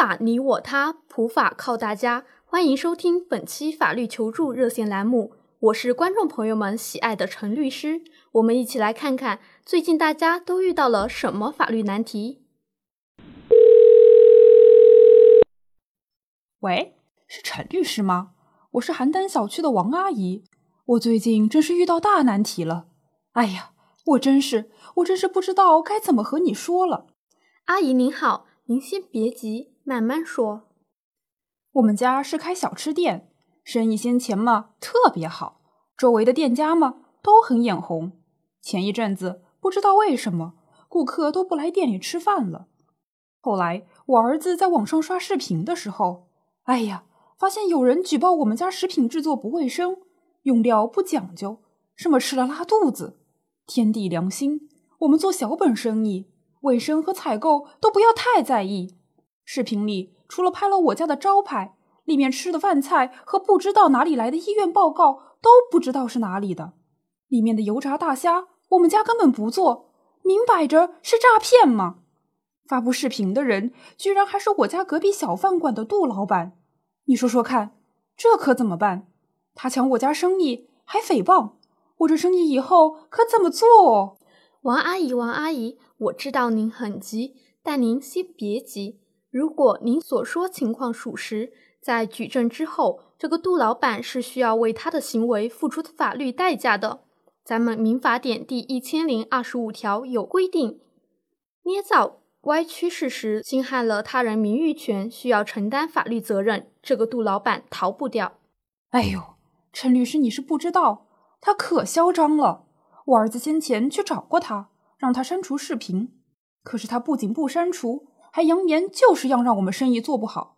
法你我他，普法靠大家。欢迎收听本期法律求助热线栏目，我是观众朋友们喜爱的陈律师。我们一起来看看最近大家都遇到了什么法律难题。喂，是陈律师吗？我是邯郸小区的王阿姨。我最近真是遇到大难题了。哎呀，我真是，我真是不知道该怎么和你说了。阿姨您好，您先别急，慢慢说。我们家是开小吃店，生意先前嘛特别好，周围的店家嘛都很眼红。前一阵子不知道为什么，顾客都不来店里吃饭了。后来我儿子在网上刷视频的时候，哎呀，发现有人举报我们家食品制作不卫生，用料不讲究，什么吃了拉肚子。天地良心，我们做小本生意，卫生和采购都不要太在意。视频里。除了拍了我家的招牌，里面吃的饭菜和不知道哪里来的医院报告都不知道是哪里的。里面的油炸大虾，我们家根本不做，明摆着是诈骗嘛！发布视频的人居然还是我家隔壁小饭馆的杜老板，你说说看，这可怎么办？他抢我家生意还诽谤，我这生意以后可怎么做？王阿姨，王阿姨，我知道您很急，但您先别急。如果您所说情况属实，在举证之后，这个杜老板是需要为他的行为付出法律代价的。咱们民法典第一千零二十五条有规定，捏造、歪曲事实，侵害了他人名誉权，需要承担法律责任。这个杜老板逃不掉。哎呦，陈律师，你是不知道，他可嚣张了。我儿子先前去找过他，让他删除视频，可是他不仅不删除。还扬言就是要让我们生意做不好，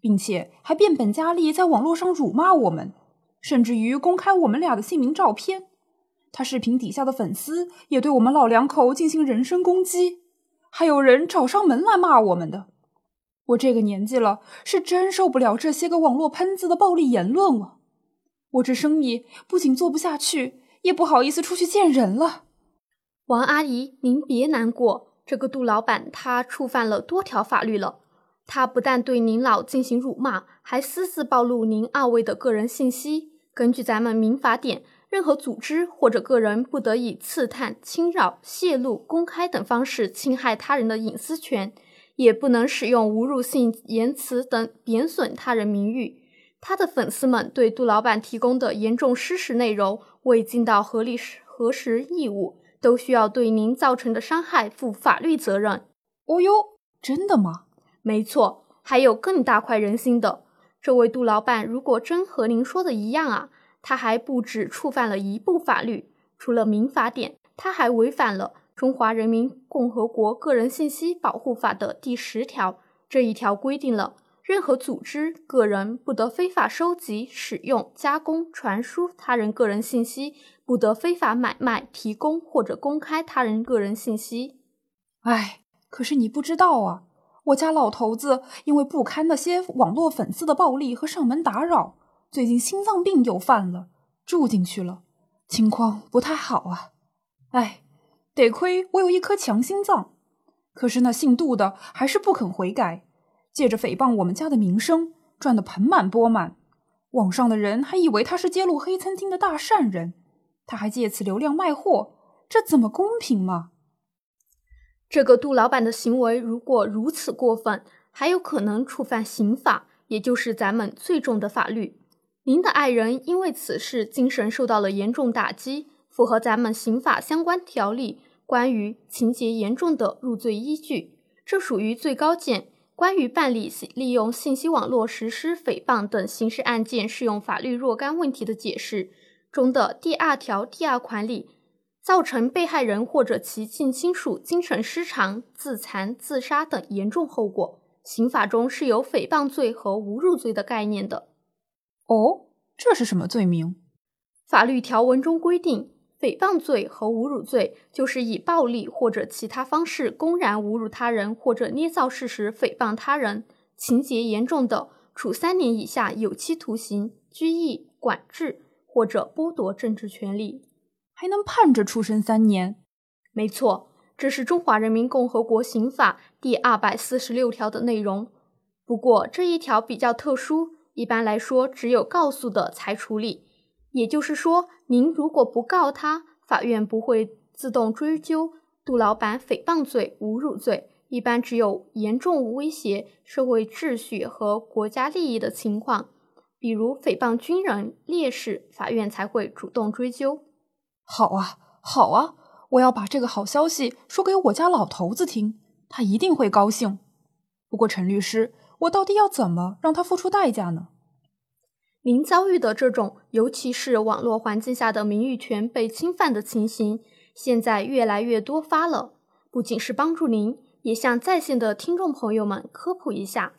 并且还变本加厉在网络上辱骂我们，甚至于公开我们俩的姓名照片。他视频底下的粉丝也对我们老两口进行人身攻击，还有人找上门来骂我们的。我这个年纪了，是真受不了这些个网络喷子的暴力言论了。我这生意不仅做不下去，也不好意思出去见人了。王阿姨，您别难过。这个杜老板他触犯了多条法律了，他不但对您老进行辱骂，还私自暴露您二位的个人信息。根据咱们民法典，任何组织或者个人不得以刺探、侵扰、泄露、公开等方式侵害他人的隐私权，也不能使用侮辱性言辞等贬损他人名誉。他的粉丝们对杜老板提供的严重失实内容，未尽到合理核实义务。都需要对您造成的伤害负法律责任。哦哟，真的吗？没错，还有更大快人心的。这位杜老板，如果真和您说的一样啊，他还不止触犯了一部法律，除了民法典，他还违反了《中华人民共和国个人信息保护法》的第十条。这一条规定了，任何组织、个人不得非法收集、使用、加工、传输他人个人信息。不得非法买卖、提供或者公开他人个人信息。哎，可是你不知道啊，我家老头子因为不堪那些网络粉丝的暴力和上门打扰，最近心脏病又犯了，住进去了，情况不太好啊。哎，得亏我有一颗强心脏，可是那姓杜的还是不肯悔改，借着诽谤我们家的名声，赚得盆满钵满。网上的人还以为他是揭露黑餐厅的大善人。他还借此流量卖货，这怎么公平吗？这个杜老板的行为如果如此过分，还有可能触犯刑法，也就是咱们最重的法律。您的爱人因为此事精神受到了严重打击，符合咱们刑法相关条例关于情节严重的入罪依据。这属于最高检关于办理利用信息网络实施诽谤等刑事案件适用法律若干问题的解释。中的第二条第二款里，造成被害人或者其近亲属精神失常、自残、自杀等严重后果，刑法中是有诽谤罪和侮辱罪的概念的。哦，这是什么罪名？法律条文中规定，诽谤罪和侮辱罪就是以暴力或者其他方式公然侮辱他人或者捏造事实诽谤他人，情节严重的，处三年以下有期徒刑、拘役、管制。或者剥夺政治权利，还能判着出生三年。没错，这是中华人民共和国刑法第二百四十六条的内容。不过这一条比较特殊，一般来说只有告诉的才处理。也就是说，您如果不告他，法院不会自动追究杜老板诽谤罪、侮辱罪。一般只有严重威胁社会秩序和国家利益的情况，比如诽谤军人、烈士，法院才会主动追究。好啊，好啊，我要把这个好消息说给我家老头子听，他一定会高兴。不过，陈律师，我到底要怎么让他付出代价呢？您遭遇的这种，尤其是网络环境下的名誉权被侵犯的情形，现在越来越多发了。不仅是帮助您。也向在线的听众朋友们科普一下。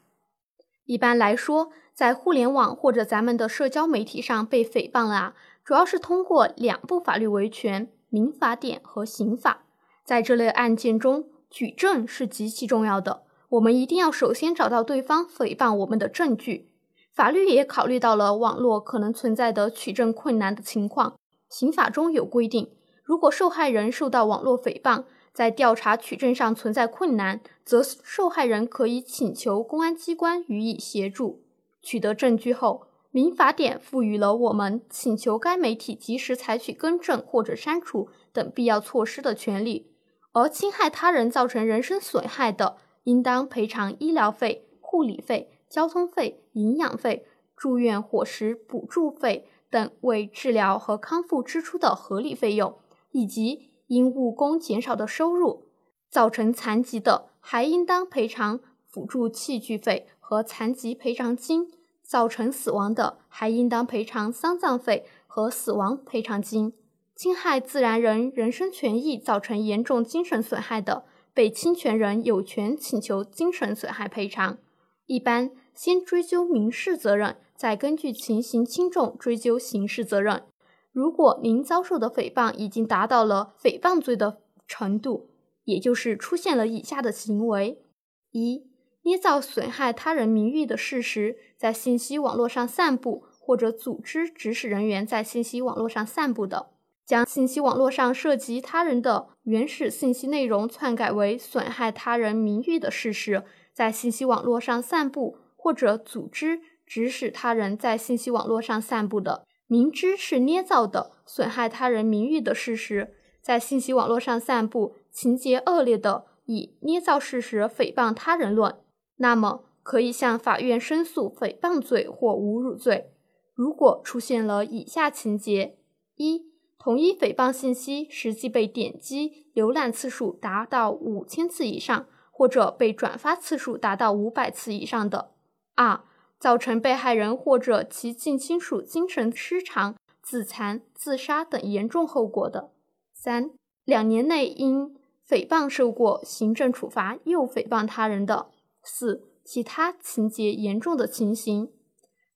一般来说，在互联网或者咱们的社交媒体上被诽谤了啊，主要是通过两部法律维权：民法典和刑法。在这类案件中，举证是极其重要的。我们一定要首先找到对方诽谤我们的证据。法律也考虑到了网络可能存在的取证困难的情况。刑法中有规定，如果受害人受到网络诽谤，在调查取证上存在困难，则受害人可以请求公安机关予以协助。取得证据后，民法典赋予了我们请求该媒体及时采取更正或者删除等必要措施的权利。而侵害他人造成人身损害的，应当赔偿医疗费、护理费、交通费、营养费、住院伙食补助费等为治疗和康复支出的合理费用，以及。因误工减少的收入造成残疾的，还应当赔偿辅助器具费和残疾赔偿金；造成死亡的，还应当赔偿丧葬费和死亡赔偿金。侵害自然人人身权益造成严重精神损害的，被侵权人有权请求精神损害赔偿。一般先追究民事责任，再根据情形轻重追究刑事责任。如果您遭受的诽谤已经达到了诽谤罪的程度，也就是出现了以下的行为：一、捏造损害他人名誉的事实，在信息网络上散布，或者组织指使人员在信息网络上散布的；将信息网络上涉及他人的原始信息内容篡改为损害他人名誉的事实，在信息网络上散布，或者组织指使他人在信息网络上散布的。明知是捏造的、损害他人名誉的事实，在信息网络上散布，情节恶劣的以捏造事实诽谤他人论，那么可以向法院申诉诽谤罪或侮辱罪。如果出现了以下情节：一、同一诽谤信息实际被点击、浏览次数达到五千次以上，或者被转发次数达到五百次以上的；二、造成被害人或者其近亲属精神失常、自残、自杀等严重后果的；三、两年内因诽谤受过行政处罚又诽谤他人的；四、其他情节严重的情形，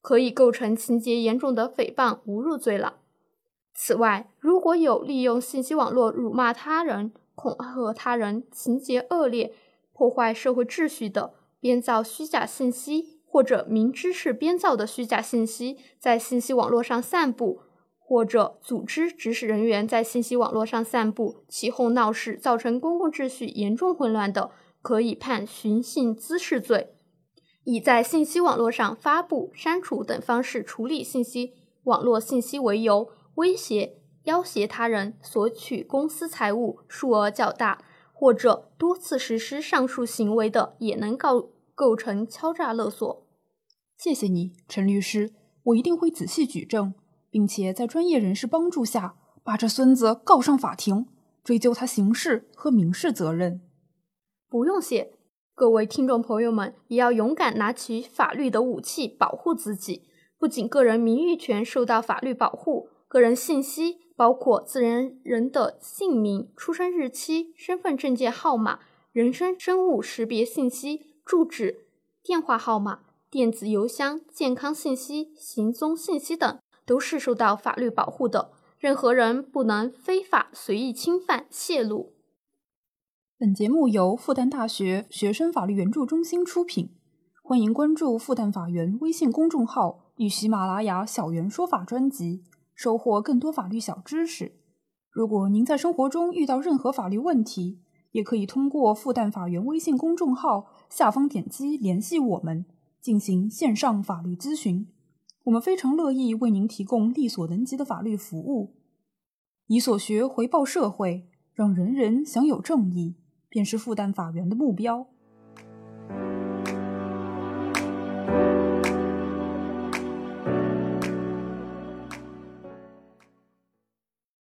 可以构成情节严重的诽谤、侮辱罪了。此外，如果有利用信息网络辱骂他人、恐吓他人、情节恶劣、破坏社会秩序的，编造虚假信息。或者明知是编造的虚假信息在信息网络上散布，或者组织指使人员在信息网络上散布，起哄闹事，造成公共秩序严重混乱的，可以判寻衅滋事罪。以在信息网络上发布、删除等方式处理信息网络信息为由，威胁、要挟他人索取公司财物数额较大，或者多次实施上述行为的，也能告。构成敲诈勒索。谢谢你，陈律师，我一定会仔细举证，并且在专业人士帮助下，把这孙子告上法庭，追究他刑事和民事责任。不用谢，各位听众朋友们，也要勇敢拿起法律的武器，保护自己。不仅个人名誉权受到法律保护，个人信息，包括自然人的姓名、出生日期、身份证件号码、人身生物识别信息。住址、电话号码、电子邮箱、健康信息、行踪信息等，都是受到法律保护的。任何人不能非法随意侵犯、泄露。本节目由复旦大学学生法律援助中心出品，欢迎关注复旦法援微信公众号与喜马拉雅小袁说法专辑，收获更多法律小知识。如果您在生活中遇到任何法律问题，也可以通过复旦法援微信公众号下方点击联系我们，进行线上法律咨询。我们非常乐意为您提供力所能及的法律服务。以所学回报社会，让人人享有正义，便是复旦法源的目标。